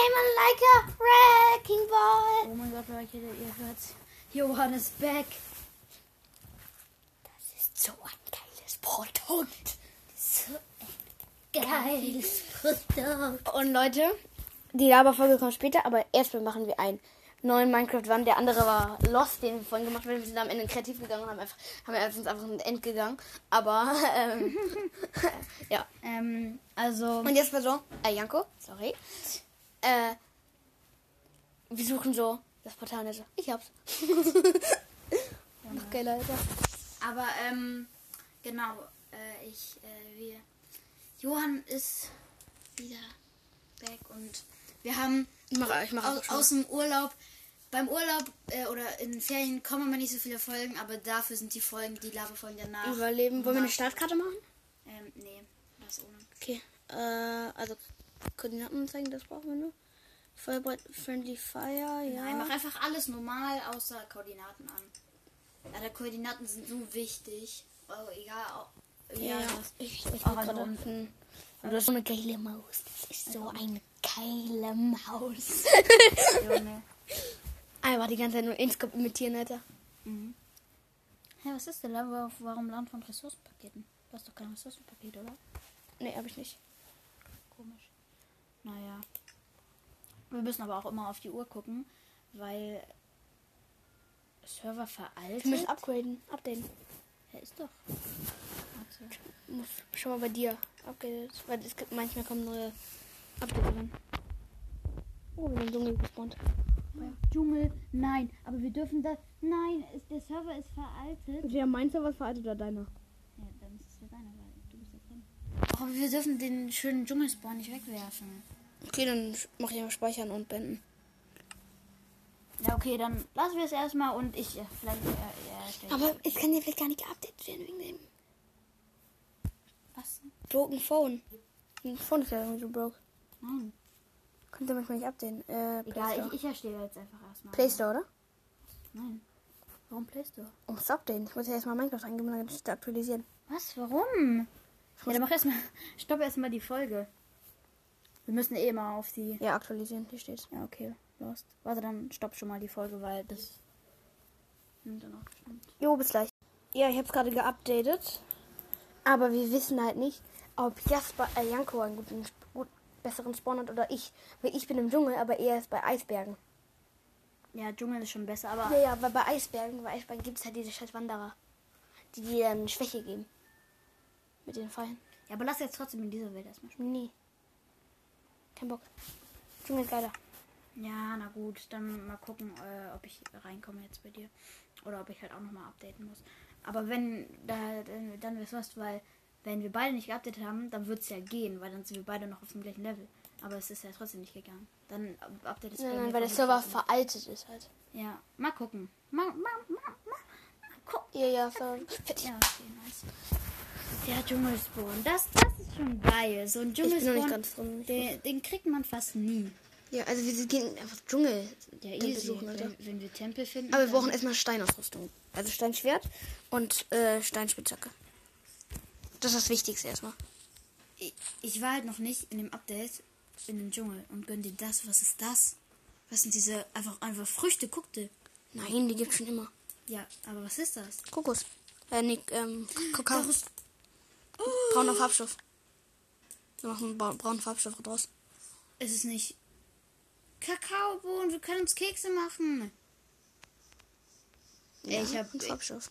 came like a wrecking ball. Oh mein Gott, Leute, ihr hört's. Johann ist back. Das ist so ein geiles Produkt. So ein geiles Produkt. Und Leute, die Laberfolge kommt später, aber erstmal machen wir einen neuen Minecraft Run. Der andere war Lost, den wir vorhin gemacht haben. Wir sind am Ende kreativ gegangen und haben einfach, haben wir uns einfach ein End gegangen. Aber, ähm, ja. Ähm, also. Und jetzt war so, äh, Janko, sorry. Äh, wir suchen so das Portal so, ich hab's. Noch geiler, Alter. Aber, ähm, genau, äh, ich, äh, wir. Johann ist wieder back und wir haben Ich mach, ich mach aus, aus dem Urlaub. Beim Urlaub äh, oder in Ferien kommen immer nicht so viele Folgen, aber dafür sind die Folgen, die Laberfolgen danach. Überleben. Wollen wir eine Startkarte machen? Ähm, nee, das ohne. Okay. Äh, also Koordinaten zeigen, das brauchen wir nur. Feuerbrett, Friendly Fire, ja. Nein, mach einfach alles normal außer Koordinaten an. Ja, die Koordinaten sind so wichtig. Oh, egal. Ja, ja, ich, ich an gerade unten. Und das ist so eine geile Maus. Das ist so eine geile Maus. Junge. Einfach die ganze Zeit nur Inscope imitieren, Alter. Mhm. Hä, was ist denn da? Wa- Warum Land von Ressourcenpaketen? Du hast doch kein Ressourcenpaket, oder? Nee, hab ich nicht. Naja. Wir müssen aber auch immer auf die Uhr gucken, weil Server veraltet. Wir müssen upgraden, updaten. Ja, ist doch. Warte. Muss schon mal bei dir upgradet. Weil es gibt manchmal kommen neue Updates rein. Oh, wir sind Dschungel gespawnt. Dschungel, nein, aber wir dürfen das. Nein, ist, der Server ist veraltet. Ja, meinst du was veraltet oder deiner? Ja, dann ist es ja deiner, weil du bist ja drin. Aber wir dürfen den schönen Dschungelspawn nicht wegwerfen. Okay, dann mach ich einfach speichern und beenden. Ja, okay, dann lassen wir es erstmal und ich äh, vielleicht. Äh, ja, Aber es kann ja vielleicht gar nicht geupdatet werden wegen dem was? broken Phone. Ein Phone ist ja irgendwie so broke. Nein. Konnte manchmal nicht updaten. Äh, Egal, ich, ich erstelle jetzt einfach erstmal. Play Store, oder? Nein. Warum Play Store? Um es updaten. Ich muss ja erstmal Minecraft eingeben und dann aktualisieren. Was? Warum? Ja, dann mach erstmal. Stopp erstmal die Folge. Wir müssen eh mal auf die. Ja, aktualisieren, hier steht's. Ja, okay. Lost. Warte, dann stopp schon mal die Folge, weil das nimmt dann auch bestimmt. Jo, bis gleich. Ja, ich hab's gerade geupdatet. Aber wir wissen halt nicht, ob Jasper, äh, Janko einen guten, gut, besseren Spawn hat oder ich. Weil ich bin im Dschungel, aber er ist bei Eisbergen. Ja, Dschungel ist schon besser, aber. Ja, ja, weil bei Eisbergen, bei Eisbergen gibt's halt diese scheiß Wanderer. Die dir dann Schwäche geben. Mit den Fallen. Ja, aber lass jetzt trotzdem in dieser Welt erstmal spielen. Nee. Kein Bock. Dschungel ist geiler. Ja, na gut. Dann mal gucken, äh, ob ich reinkomme jetzt bei dir. Oder ob ich halt auch nochmal updaten muss. Aber wenn, da, dann, dann wär's was, weil wenn wir beide nicht geupdatet haben, dann wird's ja gehen, weil dann sind wir beide noch auf dem gleichen Level. Aber es ist ja trotzdem nicht gegangen. Dann up- update es Nein, weil der Server veraltet ist halt. Ja, mal gucken. Mal, mal, mal, mal, mal gucken. Ja, ja, ver Ja, okay, Der Dschungelspawn. Das, das ist schon geil. So ein Dschungelspawn, drin. den, den kriegt man fast nie. Ja, also wir gehen einfach Dschungel. Ja, Tempel suchen, wenn, wenn wir Tempel finden. Aber wir brauchen erstmal Steinausrüstung. Also Steinschwert und äh, Steinspitzhacke. Das ist das Wichtigste erstmal. ich, ich war halt noch nicht in dem Update in dem Dschungel und gönn dir das. Was ist das? Was sind diese einfach einfach Früchte? Guck dir. Nein, die gibt's schon immer. Ja, aber was ist das? Kokos. Äh, nee, ähm, Kakao. Daraus- Brauner Farbstoff. Wir machen bra- braunen Farbstoff draus. Es ist nicht Kakaobohnen. Wir können uns Kekse machen. Ja, ich hab- und Farbstoff.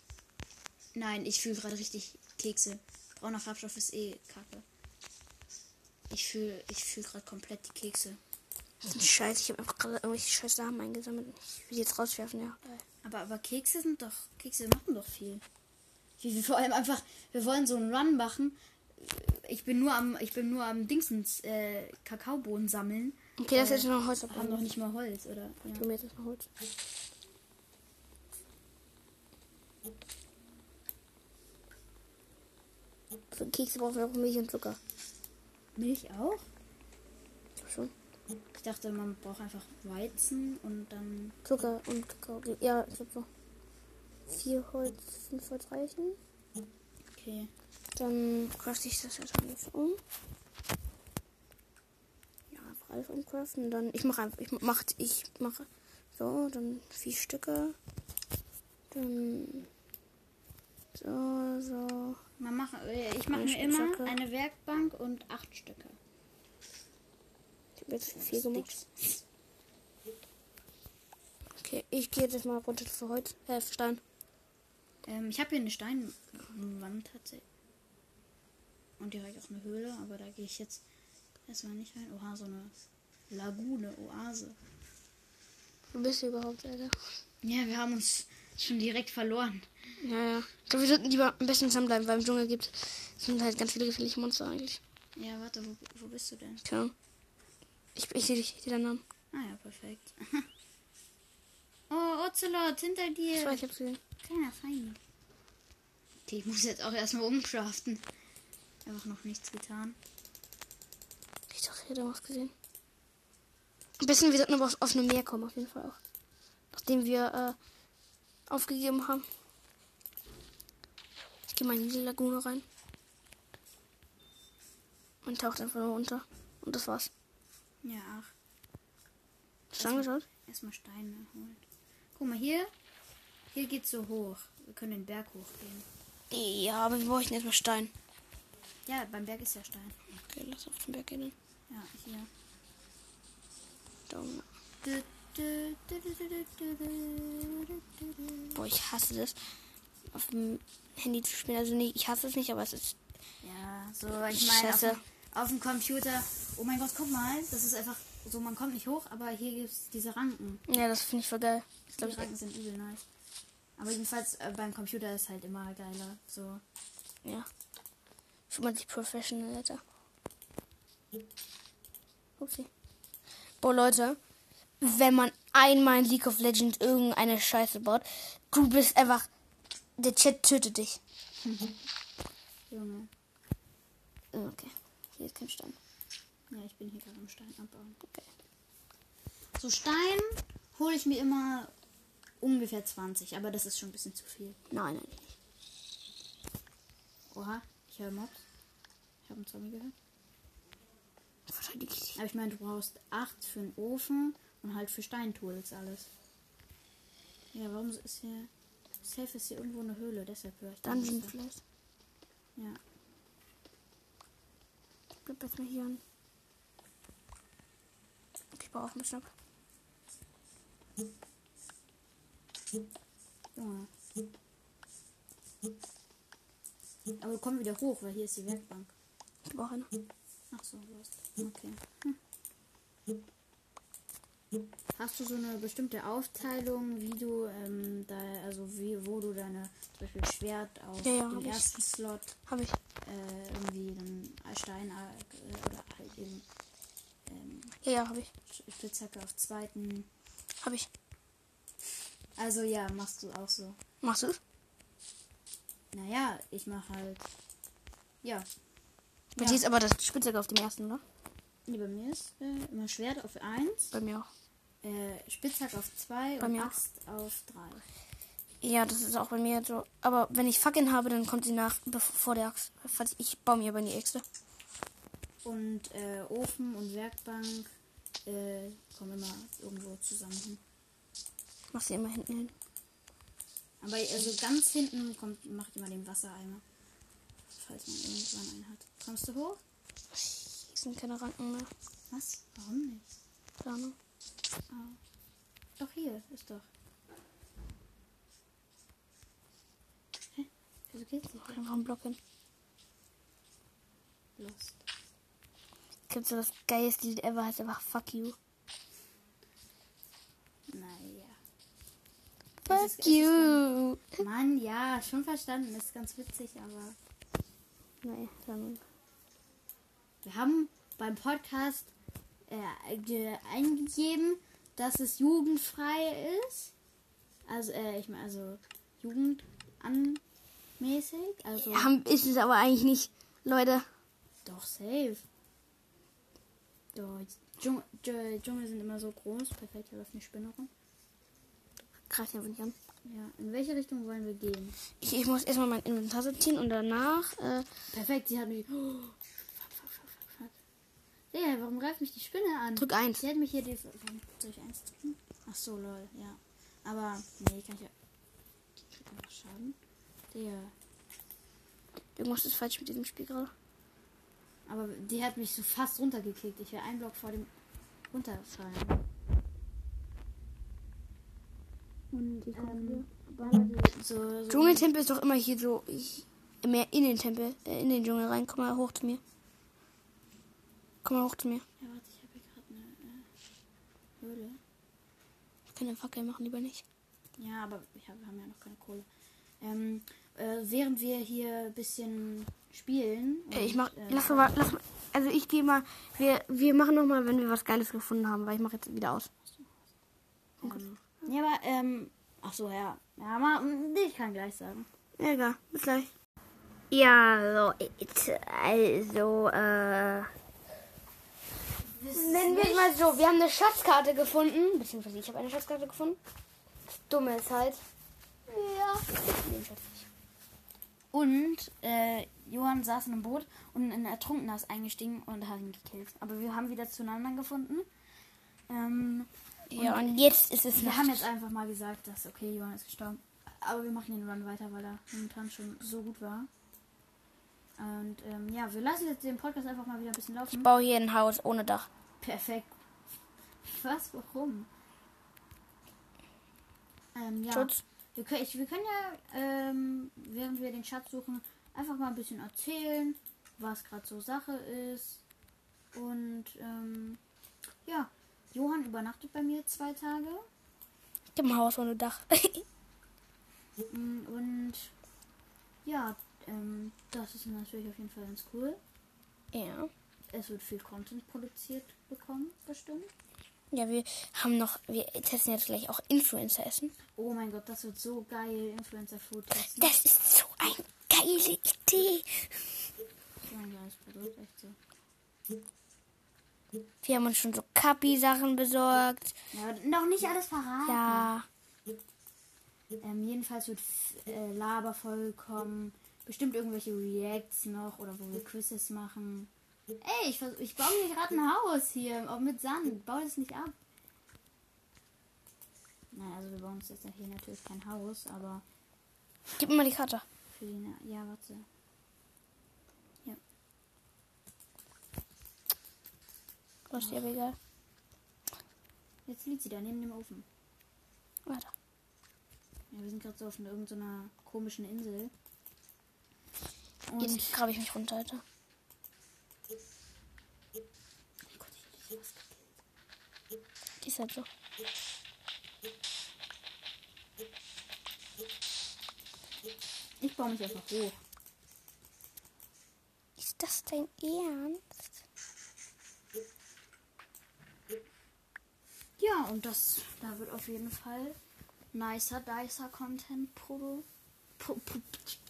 Nein, ich fühle gerade richtig Kekse. Brauner Farbstoff ist eh kacke. Ich fühle ich fühl gerade komplett die Kekse. Das ist ein Scheiß. Ich habe einfach gerade irgendwelche scheiß Samen eingesammelt. Ich will die jetzt rauswerfen, ja. Aber, aber Kekse sind doch. Kekse machen doch viel. Wir, wir vor allem einfach. Wir wollen so einen Run machen. Ich bin nur am. Ich bin nur am Dingsens äh, Kakaobohnen sammeln. Okay, das ist jetzt noch Holz Haben abbauen. noch nicht mal Holz, oder? Ja. Ich mir jetzt erstmal Holz. Für Kekse brauchen wir auch Milch und Zucker. Milch auch? Schon. Ich dachte, man braucht einfach Weizen und dann. Zucker und Kakao. Ja, ich glaube so. Vier Holz, fünf Holz reichen. Okay. Dann crush ich das jetzt alles um. Ja, einfach alles umcraften. Dann ich mache einfach, ich mache, ich mache so, dann vier Stücke. Dann so, so. Man mach, äh, ich mache mir immer eine Werkbank und acht Stücke. Ich habe jetzt vier gemacht. Okay, ich gehe jetzt mal runter für heute. Äh, für Stein. Ähm, ich habe hier eine Steinwand tatsächlich. Und direkt auch eine Höhle, aber da gehe ich jetzt erstmal nicht rein. Oha, so eine Lagune, Oase. Wo bist du überhaupt, Alter? Ja, wir haben uns schon direkt verloren. Ja, ja. Ich glaube, wir sollten lieber am besten zusammenbleiben, weil im Dschungel gibt sind halt ganz viele gefährliche Monster eigentlich. Ja, warte, wo, wo bist du denn? Keine. Ich, ich sehe dich, ich sehe deinen Namen. Ah ja, perfekt. oh, Ocelot, hinter Ich dir. weiß, ich hab's gesehen. Kleiner Feind. Okay, ich muss jetzt auch erstmal umcraften. Einfach noch nichts getan. Ich dachte, ich hätte was gesehen. Am besten, wir sollten aber auf, eine Meer kommen, auf jeden Fall auch. Nachdem wir äh, aufgegeben haben. Ich gehe mal in die Lagune rein. Und taucht einfach nur unter. Und das war's. Ja, ach. Hast du angeschaut? Erstmal Steine holen. Guck mal hier. Hier geht's so hoch. Wir können den Berg hochgehen. Ja, aber wir bräuchten erstmal Stein. Ja, beim Berg ist ja Stein. Okay, lass auf den Berg gehen. Ja, hier. Dann. Boah, ich hasse das. Auf dem Handy zu spielen. Also nicht, ich hasse es nicht, aber es ist. Ja, so, ich meine, auf, auf, dem Computer. Oh mein Gott, guck mal, das ist einfach so, man kommt nicht hoch, aber hier gibt's diese Ranken. Ja, das finde ich voll geil. Ich Die glaube, Ranken sind übel nice. Aber jedenfalls äh, beim Computer ist halt immer geiler. So. ja. Fühlt man sich professional, Alter. Upsi. Boah, Leute. Wenn man einmal in League of Legends irgendeine Scheiße baut, du bist einfach. Der Chat tötet dich. Junge. Okay. Hier ist kein Stein. Ja, ich bin hier gerade am Stein abbauen. Okay. So Stein hole ich mir immer ungefähr 20, aber das ist schon ein bisschen zu viel. Nein, nein, nicht. Oha, ich höre Mobs. Ich habe einen Zombie gehört. Verteidige ich. Aber ich meine, du brauchst 8 für einen Ofen und halt für Steintools alles. Ja, warum ist hier... Safe ist hier irgendwo eine Höhle, deshalb höre ich da Dungeon vielleicht. Ja. Bleib jetzt mal hier an. Ich baue auch ein bisschen ab. Junge. Aber komm wieder hoch, weil hier ist die Werkbank. Ich baue eine. Ach so. Okay. Hm. Hast du so eine bestimmte Aufteilung, wie du ähm, da, also wie, wo du deine zum Beispiel Schwert auf Ja, ja, den ich. ersten Slot Habe ich. äh, irgendwie dann Stein äh, oder halt eben Ja, habe ich. Spitzhacke auf zweiten. Habe ich. Also ja, machst du auch so. Machst du es? Naja, ich mache halt. Ja. Bei Ja. dir ist aber das Spitzhacke auf dem ersten, oder? Nee, bei mir ist äh, immer Schwert auf 1, Bei mir auch. äh, Spitzhack auf 2 Bei und mir auch. Axt auf 3. Ja, das ist auch bei mir so. Aber wenn ich Fackeln habe, dann kommt sie nach vor der Axt. Ich baue mir aber nie extra. Und äh, Ofen und Werkbank äh, kommen immer irgendwo zusammen hin. Ich mach sie immer hinten hin. Aber also ganz hinten kommt, macht immer den Wassereimer. Falls man irgendwann einen hat. Kommst du hoch? Hier sind keine Ranken mehr. Was? Warum nicht? Keine Ahnung. Ah. Doch hier, ist doch. Hä? Wieso geht's nicht? Einfach einen Block hin. Lost. Kennst du das geilste Lied ever? Heißt einfach Fuck You. Naja. Fuck ist- es ist You. Mann, ja, schon verstanden. Ist ganz witzig, aber Nee, dann. wir haben beim Podcast äh, ge- eingegeben, dass es jugendfrei ist. Also, äh, ich meine, also jugendanmäßig. Also, Haben, ist es aber eigentlich nicht. Leute. doch, safe. Doch, Dschungel, Dschungel sind immer so groß. Perfekt, hier läuft eine Spinne rum. Einfach nicht an. Ja, in welche Richtung wollen wir gehen? Ich, ich muss erstmal mein Inventar sortieren und danach. Äh, Perfekt, sie hat mich. Oh, fuck. Digga, warum greift mich die Spinne an? Drück 1. Sie hat mich hier die. Soll ich eins drücken? Ach so, lol, ja. Aber, nee, kann ich ja. Ich krieg einfach Schaden. Digga. Irgendwas ist falsch mit diesem Spiel gerade. Aber die hat mich so fast runtergekickt. Ich wäre ein Block vor dem runterfallen. Und die Ähm, so, so Dschungeltempel ist doch immer hier so. Ich, mehr in den Tempel, äh, in den Dschungel rein. Komm mal hoch zu mir. Komm mal hoch zu mir. Ja, warte, ich habe hier gerade eine äh, Höhle. Ich kann eine Fackel machen, lieber nicht. Ja, aber ich hab, wir haben ja noch keine Kohle. Ähm, äh, während wir hier ein bisschen spielen. Äh, ich und, mach. äh, Lass mal. Lass mal. Also ich gehe mal. Wir, wir machen noch mal, wenn wir was Geiles gefunden haben, weil ich mache jetzt wieder aus. Ähm, ja, aber, ähm, ach so, ja. Ja, mal, mm, ich kann gleich sagen. Ja, egal. Bis gleich. Ja, so, also, äh. Nennen wir es mal so, wir haben eine Schatzkarte gefunden. Beziehungsweise ich habe eine Schatzkarte gefunden. Das Dumme ist halt. Ja, ich den Schatz. Und, äh, Johann saß in einem Boot und ein Ertrunkener ist eingestiegen und hat ihn gekillt. Aber wir haben wieder zueinander gefunden. Ähm, Ja, und jetzt ist es wir haben jetzt einfach mal gesagt, dass, okay, Johann ist gestorben. Aber wir machen den Run weiter, weil er momentan schon so gut war. Und, ähm, ja, wir lassen jetzt den Podcast einfach mal wieder ein bisschen laufen. Ich baue hier ein Haus ohne Dach. Perfekt. Was? Warum? Ähm, ja. Schutz. Wir können, ich, wir können ja, ähm, während wir den Schatz suchen, einfach mal ein bisschen erzählen, was gerade so Sache ist. Und, ähm, ja. Johann übernachtet bei mir zwei Tage. Ein Haus ohne Dach. Mm, Und, ja, ähm, das ist natürlich auf jeden Fall ganz cool. ja. Es wird viel Content produziert bekommen, bestimmt. Ja, wir haben noch, wir testen jetzt gleich auch Influencer essen. Oh mein Gott, das wird so geil, Influencer-Food testen. Das ist so eine geile Idee. Wir haben uns schon so Kapi-Sachen besorgt. Ja, noch nicht alles verraten. Ja. Ähm, jedenfalls wird äh, Laberfolge kommen. Bestimmt irgendwelche Reacts noch oder wo wir Quizzes machen. Ey, ich, ich baue mir gerade ein Haus hier, auch mit Sand. Bau das nicht ab. Nein, also wir bauen uns jetzt hier natürlich kein Haus, aber Gib mir mal die Karte. für die... Na ja, warte. Das ist aber egal. Jetzt liegt sie da neben dem Ofen. Warte. Ja, wir sind gerade so auf einer- irgendeiner komischen Insel. Und Jetzt grabe ich mich runter, Alter. Oh Gott, ich hab was gekillt. Die ist halt so. Ich baue mich einfach hoch. Ist das dein Ernst? Ja, und das, da wird auf jeden Fall nicer, dicer Content produ pro, pro,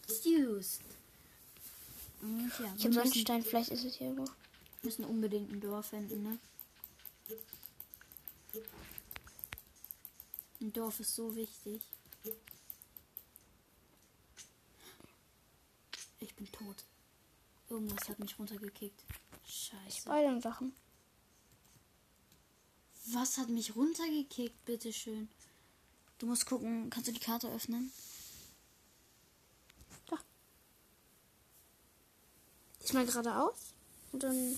produced. Und ja, Ich wir habe Sonnenstein, vielleicht ist es hier irgendwo. müssen unbedingt ein Dorf finden, ne? Ein Dorf ist so wichtig. Ich bin tot. Irgendwas hat mich runtergekickt. Scheiße. Beide Sachen. Was hat mich runtergekickt, bitteschön? Du musst gucken, kannst du die Karte öffnen? Diesmal geradeaus. Und dann.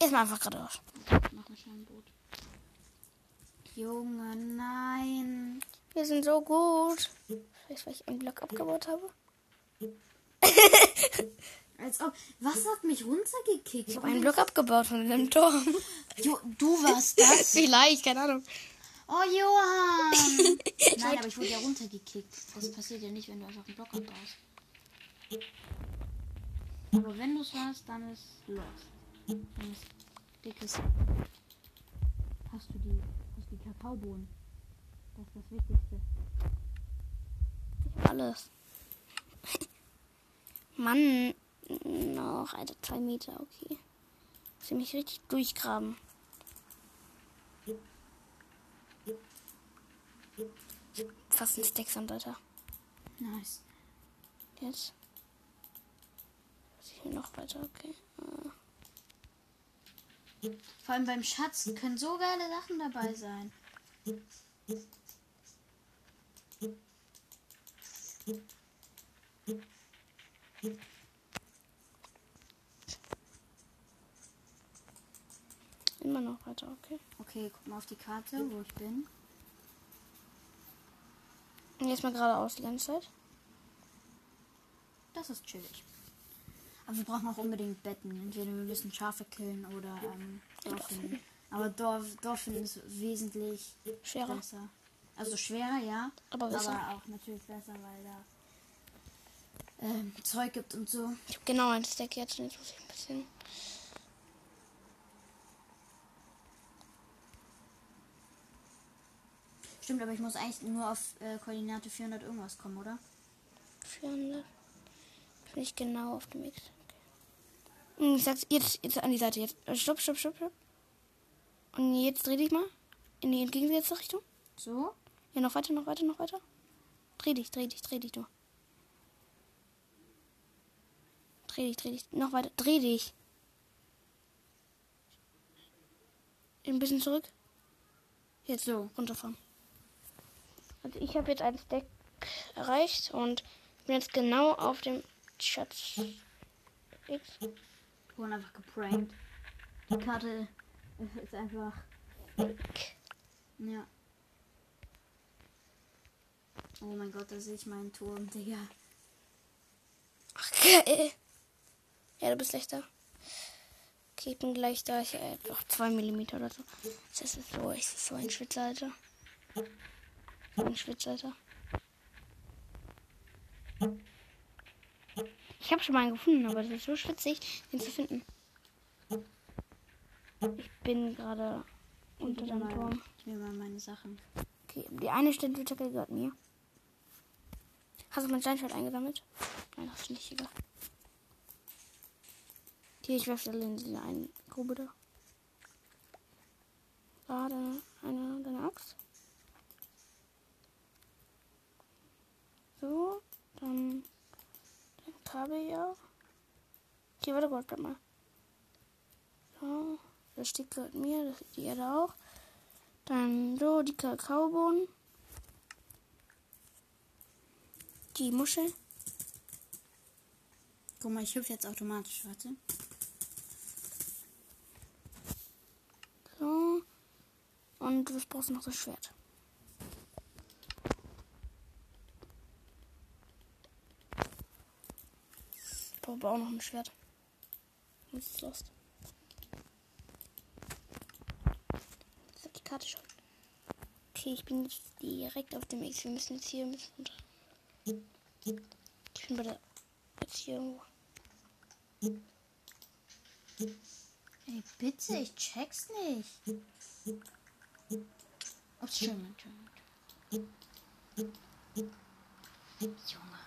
Erstmal einfach geradeaus. Mach mal schnell ein Boot. Junge, nein. Wir sind so gut. Vielleicht, weil ich einen Block abgebaut habe. Als ob. Was hat mich runtergekickt? Ich habe einen Block abgebaut von dem Turm. Jo, du warst das. Vielleicht, keine Ahnung. Oh, Johann. Nein, aber ich wurde ja runtergekickt. Das passiert ja nicht, wenn du einfach einen Block abbaust. Aber wenn du es warst, dann ist lost. Ist dickes. Hast du die, hast du die Kakaobohnen? Das ist das Wichtigste. Alles. Mann. Noch, Alter, zwei Meter, okay. Ich mich richtig durchgraben. Fast ein Stack Sand, Alter. Nice. Jetzt. Hier noch weiter, okay. Äh. Vor allem beim Schatz können so geile Sachen dabei sein. Immer noch weiter, okay. Okay, guck mal auf die Karte, wo ich bin. Und jetzt mal geradeaus die ganze Zeit. Das ist chillig. Aber wir brauchen auch unbedingt Betten. Entweder wir müssen Schafe killen oder ähm, Dolphin. Aber Dorf, Dolphin ist wesentlich Schwerer. besser. Also schwerer, ja. Aber besser. Aber auch natürlich besser, weil da ähm, Zeug gibt und so. Ich habe genau ein Stack jetzt und jetzt muss ich ein bisschen. Stimmt, aber ich muss eigentlich nur auf äh, Koordinate 400 irgendwas kommen, oder? 400. Bin ich genau auf dem X. Und Ich sag's jetzt, jetzt an die Seite. Jetzt. Äh, Stopp, stopp, stopp, stopp. Und jetzt dreh dich mal. In die entgegengesetzte Richtung. So? Ja, noch weiter, noch weiter, noch weiter. Dreh dich, dreh dich, dreh dich du. Dreh dich, dreh dich. Noch weiter. Dreh dich. Ein bisschen zurück. Jetzt So. runterfahren. Also ich habe jetzt ein Stack erreicht und bin jetzt genau auf dem Schatz. X. Wurden einfach geprankt. Die Karte ist einfach. Ja. Oh mein Gott, da sehe ich meinen Turm, Digga. Ach. Ja, du bist gleich da. Okay, ich bin gleich da. Ich äh, noch zwei Millimeter oder so. Das ist so, ich ist so ein Schwitzer, Alter. Ein Schwitzer, Alter. Ich habe schon mal einen gefunden, aber das ist so schwitzig, den zu finden. Ich bin gerade unter dem Turm. Ich nehme mal meine Sachen. Okay, die eine Steinspitzhacke gehört mir. Hast du mein Steinschwert eingesammelt? Nein, hast du nicht, egal. Hier, ich werfe in diese eine Grube da. Da, deine, eine, deine Axt. So, dann dein Kabel ja. Hier, warte, warte, mal. So, das Stück gehört mir, das die Erde auch. Dann so, die Kakaobohnen. Die Muschel. Guck mal, ich hüpfe jetzt automatisch, warte. So. Und was brauchst du noch? Das Schwert. Brauche aber auch noch ein Schwert. Was ist lost? Jetzt hat die Karte schon. Okay, ich bin jetzt direkt auf dem X. Wir müssen jetzt hier ein bisschen runter. Ich bin bei der. Jetzt hier irgendwo. Ey, bitte, ich check's nicht. Ups, schön, schön. Junge,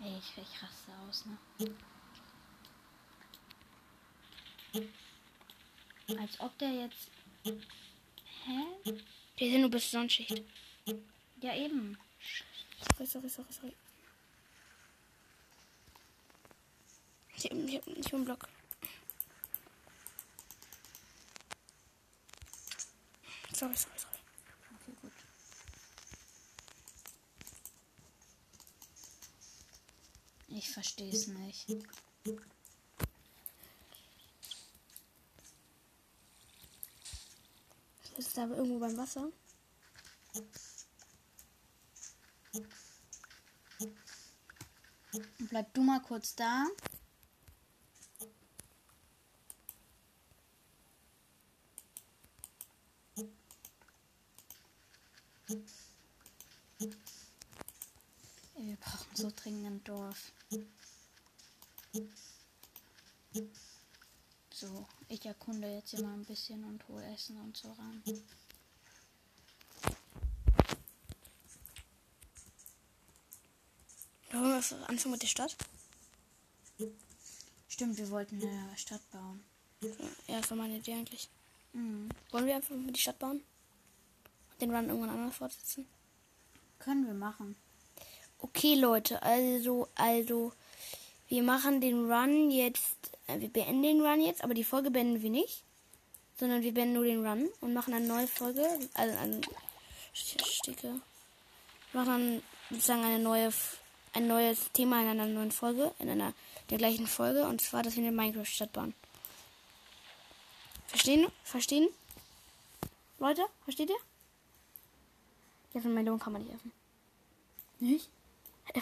ey, ich, ich raste aus, ne? Als ob der jetzt. Hä? Wir sind nur bis Sonnenschicht. Ja, eben. Sorry, sorry, sorry, sorry. Ich hab, ich hab, ich hab einen Block. Sorry, sorry, sorry. Okay, gut. Ich versteh's nicht. Aber irgendwo beim Wasser. Bleib du mal kurz da. Wir brauchen so dringend ein Dorf. So, ich erkunde jetzt hier mal ein bisschen und hole Essen und so ran. Wollen wir anfangen mit der Stadt? Stimmt, wir wollten eine Stadt bauen. Ja, das war meine Idee eigentlich. Mhm. Wollen wir einfach die Stadt bauen? Und den Run irgendwann anders fortsetzen? Können wir machen. Okay, Leute, also, also, wir machen den Run jetzt, äh, wir beenden den Run jetzt, aber die Folge beenden wir nicht, sondern wir beenden nur den Run und machen eine neue Folge. Also eine Sticke. Wir machen dann sozusagen eine neue, ein neues Thema in einer neuen Folge, in einer der gleichen Folge. Und zwar, dass wir eine Minecraft-Stadt bauen. Verstehen? Verstehen? Leute, versteht ihr? Ja, von Melon kann man nicht essen. Nicht?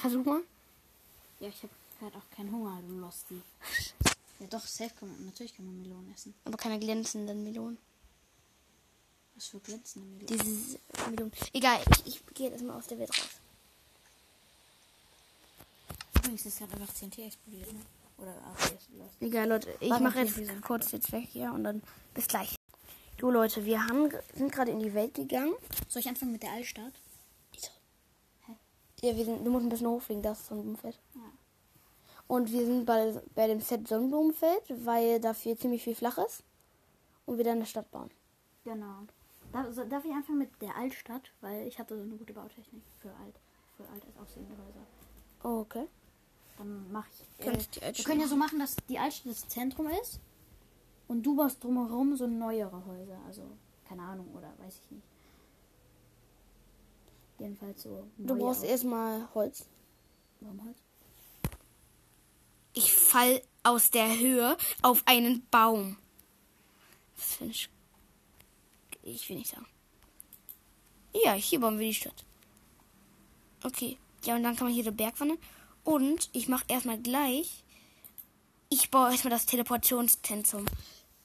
Versuch mal. Ja, ich habe halt auch keinen Hunger, du Losty. Ja, doch, safe kann man, natürlich kann man Melonen essen. Aber keine glänzenden Melonen. Was für glänzende Melonen? Dieses Melonen. Egal, ich, ich gehe jetzt mal aus der Welt raus. Übrigens ist gerade einfach TNT explodiert, ne? Oder APS. Egal, Leute, ich mache jetzt kurz jetzt weg hier und dann bis gleich. Jo, Leute, wir haben, sind gerade in die Welt gegangen. Soll ich anfangen mit der Altstadt? Ja, wir sind, du musst ein bisschen hochfliegen, das ist Sonnenblumenfeld. Ja. Und wir sind bei, bei dem Set Sonnenblumenfeld, weil dafür ziemlich viel flach ist. Und wir dann eine Stadt bauen. Genau. Darf, so- darf ich anfangen mit der Altstadt? Weil ich hatte so eine gute Bautechnik für alt, für alt aussehende Häuser. Oh, okay. Dann mache ich. Äh, ich die wir können ja so machen, dass die Altstadt das Zentrum ist und du baust drumherum so neuere Häuser. Also, keine Ahnung, oder weiß ich nicht. Jedenfalls so. Du brauchst erstmal Holz. Warum Holz? Ich fall aus der Höhe auf einen Baum. Was für ein Sch Ich will nicht sagen. Ja, hier bauen wir die Stadt. Okay. Ja, und dann kann man hier den Berg wandern. Und ich mache erstmal gleich. Ich baue erstmal das Teleportationszentrum.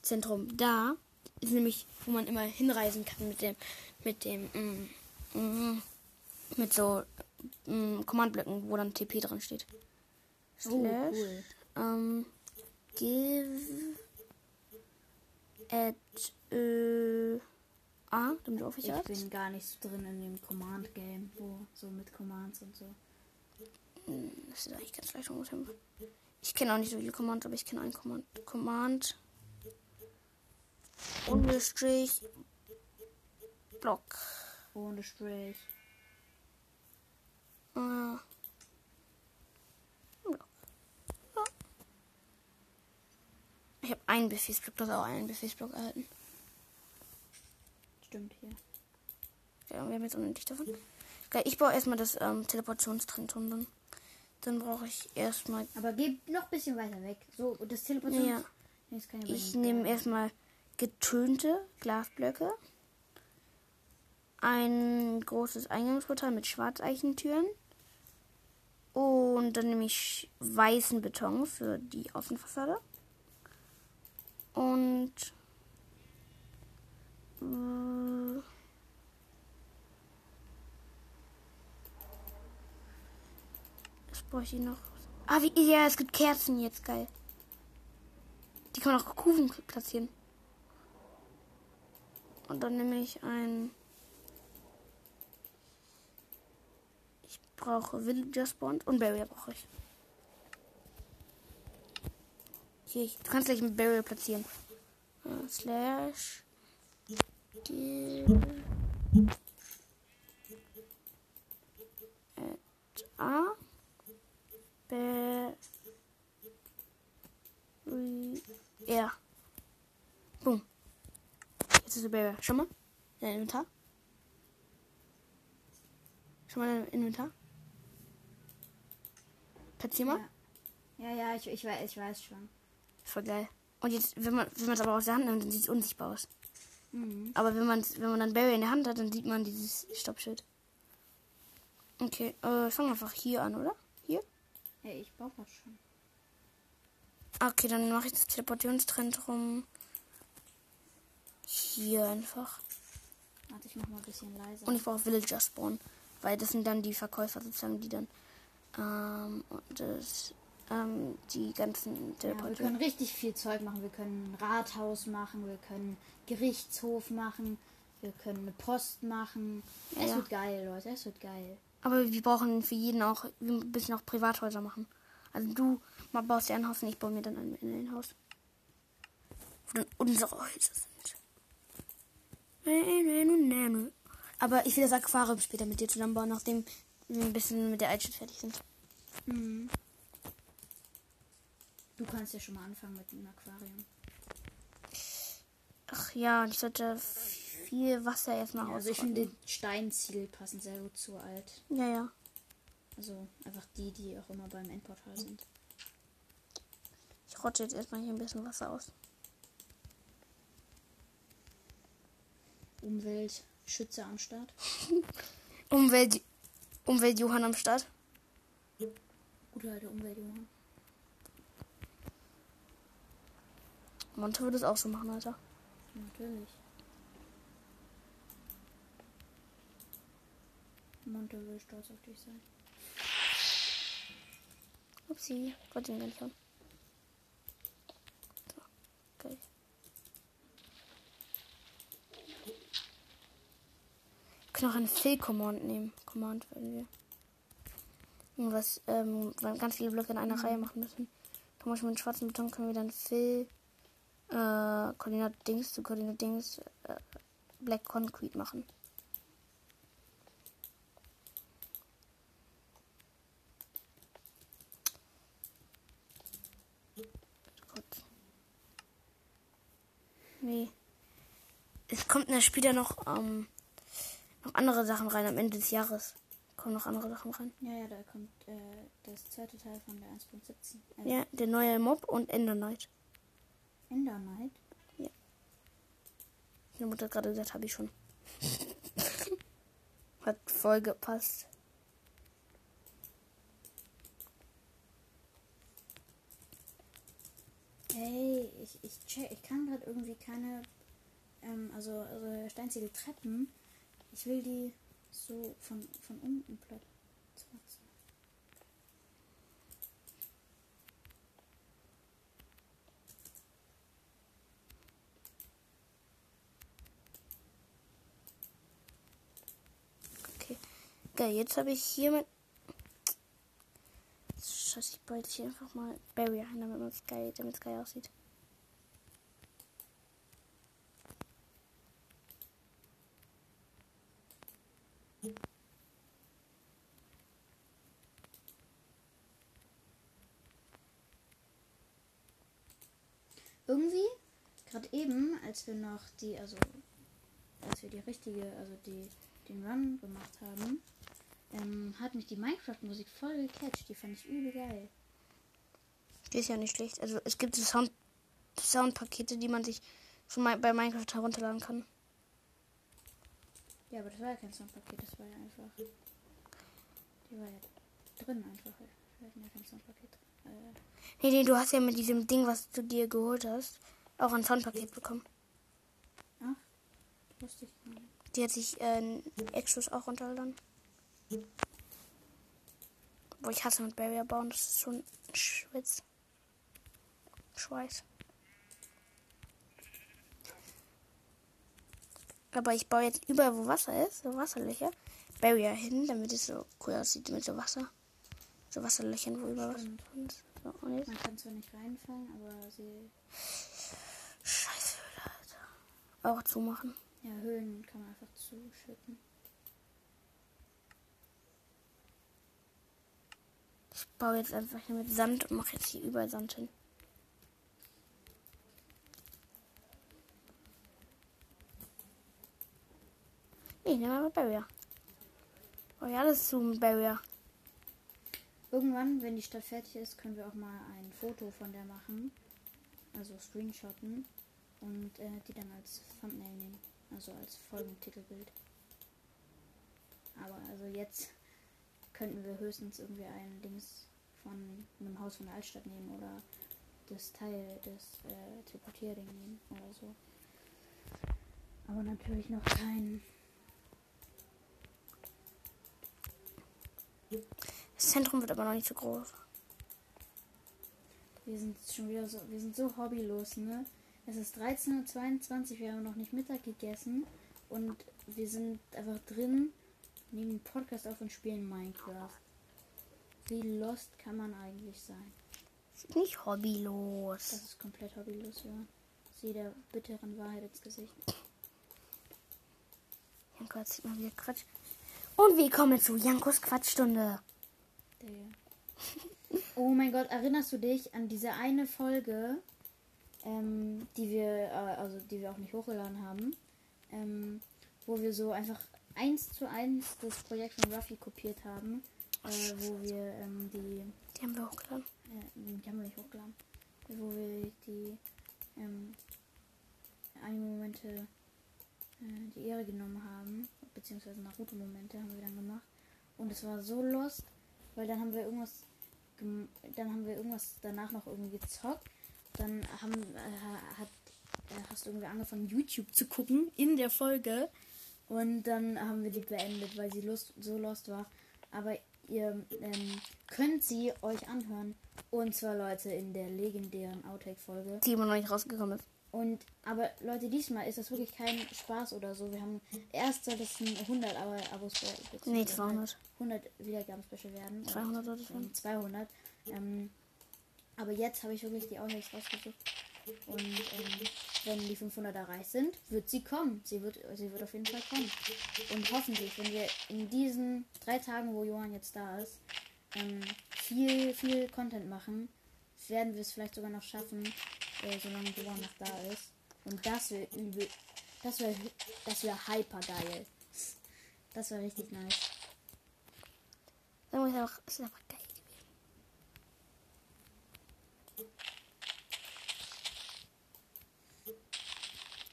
Zentrum. Da ist nämlich, wo man immer hinreisen kann mit dem, mit dem, mm, mm, mit so mm, Kommandblöcken, wo dann TP drin steht. Oh, cool. Ähm, give at äh, A, damit aufrichtig Ich hast. bin gar nicht so drin in dem Command-Game, wo so mit Commands und so. Das ist eigentlich ganz leicht ungefähr. Ich kenne auch nicht so viele Commands, aber ich kenne einen Command. Command. Unterstrich. Block. Ohne Strich. Äh, Block. Ja. Ich habe einen Befehlsblock, das auch einen Befehlsblock erhalten. Stimmt hier. Ja, wir haben jetzt unendlich davon. Okay, ich baue erstmal das ähm, Teleportationszentrum dann. Dann brauche ich erstmal. Aber geh noch ein bisschen weiter weg. So, und das Teleportation. Ja. Nee, das ja Ich nehme erstmal getönte Glasblöcke. Ein großes Eingangsportal mit Schwarzeichentüren. Und dann nehme ich weißen Beton für die Außenfassade. Und. äh, ich noch? Ah, wie, ja, es gibt Kerzen jetzt, geil. Die kann man auch Kuchen platzieren. Und dann nehme ich ein. Ich brauche Villager Spawn und Barrier brauche ich. Hier, du kannst gleich mit Barrier platzieren. Äh, slash. At A. Barrier. Ja. Boom. Jetzt ist der Barrier. Schau mal. Dein Inventar. Schau mal dein Inventar. Platzier mal. Ja, ja, ja ich, ich, weiß, ich weiß schon. Voll geil. Und jetzt, wenn man wenn man es aber aus der Hand nimmt, dann sieht es unsichtbar aus. Mhm. Aber wenn man wenn man dann Barry in der Hand hat, dann sieht man dieses Stoppschild. Okay, äh, ich fange einfach hier an, oder? Hier? Hey, ich baue das schon. Okay, dann mache ich das Teleportationszentrum hier einfach. Warte, ich mach mal ein bisschen leiser. Und ich brauche Villager Spawn, weil das sind dann die Verkäufer sozusagen, die dann ähm, und das, ähm, die ganzen ja, wir können richtig viel Zeug machen. Wir können ein Rathaus machen, wir können Gerichtshof machen, wir können eine Post machen. Ja, es wird geil, Leute, es wird geil. Aber wir brauchen für jeden auch, wir müssen auch Privathäuser machen. Also du mal baust dir ein Haus und ich baue mir dann ein, ein Haus. Wo dann unsere Häuser sind. Aber ich will das Aquarium später mit dir zusammen bauen, nachdem wir ein bisschen mit der Altstadt fertig sind. Mhm. Du kannst ja schon mal anfangen mit dem Aquarium. Ach ja, ich sollte viel Wasser erstmal ja, Also ich finde, Steinziegel passen sehr gut zu alt. Ja, ja. Also einfach die, die auch immer beim Endportal sind. Ich rotte jetzt erstmal hier ein bisschen Wasser aus. Umweltschützer am Start. Umwelt, Umwelt Johann am Start. Gute alte Umwelt Johann. Monte würde es auch so machen, Alter. Natürlich. Monte will stolz auf dich sein. Upsi, wollte ihn gar nicht hören. So, okay. Wir können auch eine Fill-Command nehmen. Command, wenn wir irgendwas, ähm, ganz viele Blöcke in einer mhm. Reihe machen müssen. Zum Beispiel mit schwarzen Beton können wir dann Fill, äh, Koordinat Dings zu Koordinat Dings, äh, Black Concrete machen. Nee. Es kommt ja später noch, ähm, noch andere Sachen rein am Ende des Jahres. Kommen noch andere Sachen rein. Ja, ja, da kommt äh, das zweite Teil von der 1.17. Also ja, der neue Mob und Ender Knight. Ender Knight? Ja. Meine Mutter hat gerade gesagt, habe ich schon. hat voll gepasst. Hey, ich, ich, check, ich kann gerade irgendwie keine, ähm, also, also Steinziegel Treppen. Ich will die so von, von unten platt machen. Okay. Geil, jetzt habe ich hier mit Scheiße, ich beute hier einfach mal Barrier ein, damit es geil, geil aussieht. Irgendwie, gerade eben, als wir noch die, also als wir die richtige, also die den Run gemacht haben, ähm, hat mich die Minecraft-Musik voll gecatcht. Die fand ich übel geil. Die ist ja nicht schlecht. Also es gibt so Sound Soundpakete, die man sich von, bei Minecraft herunterladen kann. Ja, aber das war ja kein Soundpaket, das war ja einfach. Die war ja drin einfach. Wir hatten ja kein Soundpaket. Äh. Nee, nee, du hast ja mit diesem Ding, was du dir geholt hast, auch ein Soundpaket bekommen. Ach, wusste ich nicht. Die hat sich äh, Extras auch runtergeladen. Wo ich hasse mit Barrier bauen, das ist schon Schwitz. Schweiß. Aber ich baue jetzt überall, wo Wasser ist, so Wasserlöcher, Barrier hin, damit es so cool aussieht mit so Wasser. So Wasserlöchern, wo überall was ist. So, und jetzt? Man kann zwar nicht reinfallen, aber sie. Scheiße Alter. Auch zumachen. Ja, Höhlen kann man einfach zuschütten. Ich baue jetzt einfach hier mit Sand und mache jetzt hier überall Sand hin. Nee, nehmen wir mal Barrier. Oh ja, alles zu mit Barrier. Irgendwann, wenn die Stadt fertig ist, können wir auch mal ein Foto von der machen. Also screenshotten. Und äh, die dann als Thumbnail nehmen. Also als Folgentitelbild. Aber also jetzt könnten wir höchstens irgendwie ein Dings von einem Haus von der Altstadt nehmen oder das Teil des äh, Teleportierding nehmen oder so. Aber natürlich noch kein. Das Zentrum wird aber noch nicht so groß. Wir sind schon wieder so, wir sind so hobbylos, ne? Es ist 13.22 Uhr, wir haben noch nicht Mittag gegessen und wir sind einfach drin nehmen Podcast auf und spielen Minecraft. Wie lost kann man eigentlich sein? Das ist nicht hobbylos. Das ist komplett hobbylos, ja. Sieh der bitteren Wahrheit ins Gesicht. Janko erzählt mal wieder Quatsch. Und willkommen zu Jankos Quatschstunde. oh mein Gott, erinnerst du dich an diese eine Folge, ähm, die wir, äh, also die wir auch nicht hochgeladen haben, ähm, wo wir so einfach eins zu eins das Projekt von Ruffy kopiert haben, äh, wo wir ähm, die, Die haben wir hochgeladen. äh, die haben wir nicht hochgeladen, wo wir die ähm, Anime-Momente äh, die Ehre genommen haben, beziehungsweise Naruto-Momente haben wir dann gemacht. Und es war so lost, weil dann haben wir irgendwas, dann haben wir irgendwas danach noch irgendwie gezockt. Dann haben, äh, hat, äh, hast du irgendwie angefangen YouTube zu gucken in der Folge und dann haben wir die beendet, weil sie lust, so lost war. Aber ihr ähm, könnt sie euch anhören. Und zwar Leute in der legendären Outtake-Folge. Die immer noch nicht rausgekommen ist. Und aber Leute, diesmal ist das wirklich kein Spaß oder so. Wir haben erst soll das ein 100 aber Abos Nee, 200. 100 Wiedergaben special werden. 200 sollte es Und, ähm, 200. Ähm, aber jetzt habe ich wirklich die Outtakes rausgesucht. Und ähm, wenn die 500 erreicht sind, wird sie kommen. Sie wird, sie wird auf jeden Fall kommen. Und hoffentlich, wenn wir in diesen drei Tagen, wo Johann jetzt da ist, ähm, viel, viel Content machen, werden wir es vielleicht sogar noch schaffen, äh, solange Johann noch da ist. Und das wäre übel. Das wäre das wär hyper geil. Das wäre richtig nice. Sagen wir es einfach, es ist einfach geil gewesen.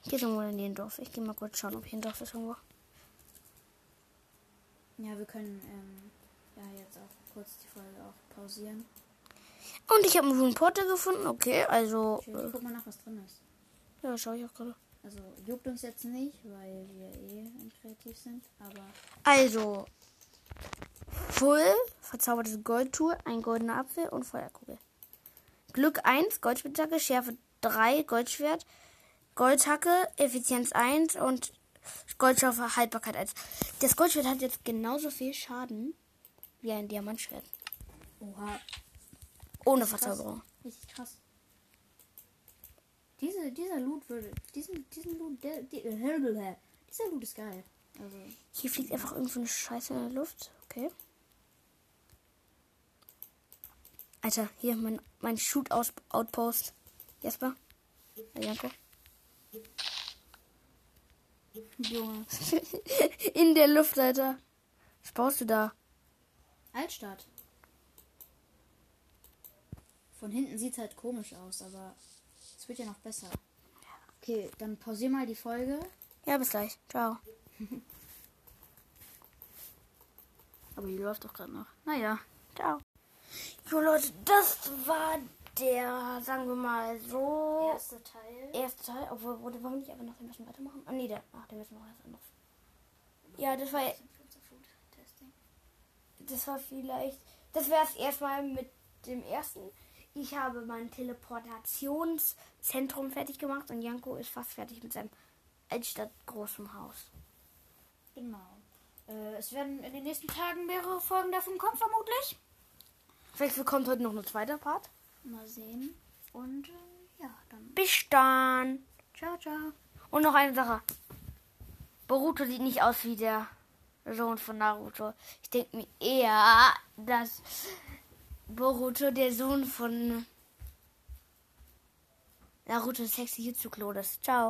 Hier ist irgendwo in dem Dorf. Ich gehe mal kurz schauen, ob hier ein Dorf ist irgendwo. Ja, wir können ähm, ja jetzt auch kurz die Folge auch pausieren. Und ich habe einen Rune Porter gefunden. Okay, also. Schön, Äh, guck mal nach, was drin ist. ja, schaue ich auch gerade. Also juckt uns jetzt nicht, weil wir eh kreativ sind, aber Also. Full, verzaubertes Goldtour, ein goldener Apfel und Feuerkugel. Glück 1, Goldspitzhacke, Schärfe 3, Goldschwert, Goldhacke, Effizienz 1 und Goldschärfe, Haltbarkeit 1. Das Goldschwert hat jetzt genauso viel Schaden wie ein Diamantschwert. oha, Ohne. Verzauberung. Richtig krass. Diese, dieser Loot würde, diesen, diesen Loot, der, die, äh, dieser Loot ist geil. Also, Hier fliegt einfach irgendwo eine Scheiße in der Luft. Okay. Alter, hier mein, mein Shoot-Outpost. Jesper. Hey, Janko. Junge. In der Luft, Alter. Was baust du da? Altstadt. Von hinten sieht es halt komisch aus, aber es wird ja noch besser. Okay, dann pausier mal die Folge. Ja, bis gleich. Ciao. Aber die läuft doch gerade noch. Naja, ciao. Jo, Leute, das war der, sagen wir mal, so Erster Teil. erste Teil. Obwohl, wollen wir nicht einfach noch ein bisschen weitermachen? Ah, nee, der, ach, der müssen wir erst noch. Ja, das war, das war vielleicht, das wäre es erstmal mit dem ersten. Ich habe mein Teleportationszentrum fertig gemacht und Janko ist fast fertig mit seinem Altstadt großem Haus. Genau. Äh, es werden in den nächsten Tagen mehrere Folgen davon kommen, vermutlich. Vielleicht bekommt heute noch ein zweiter Part. Mal sehen. Und äh, ja, dann. Bis dann. Ciao, ciao. Und noch eine Sache. Boruto sieht nicht aus wie der Sohn von Naruto. Ich denke mir eher, dass Boruto der Sohn von Naruto Sexy Jutsu ist. Ciao.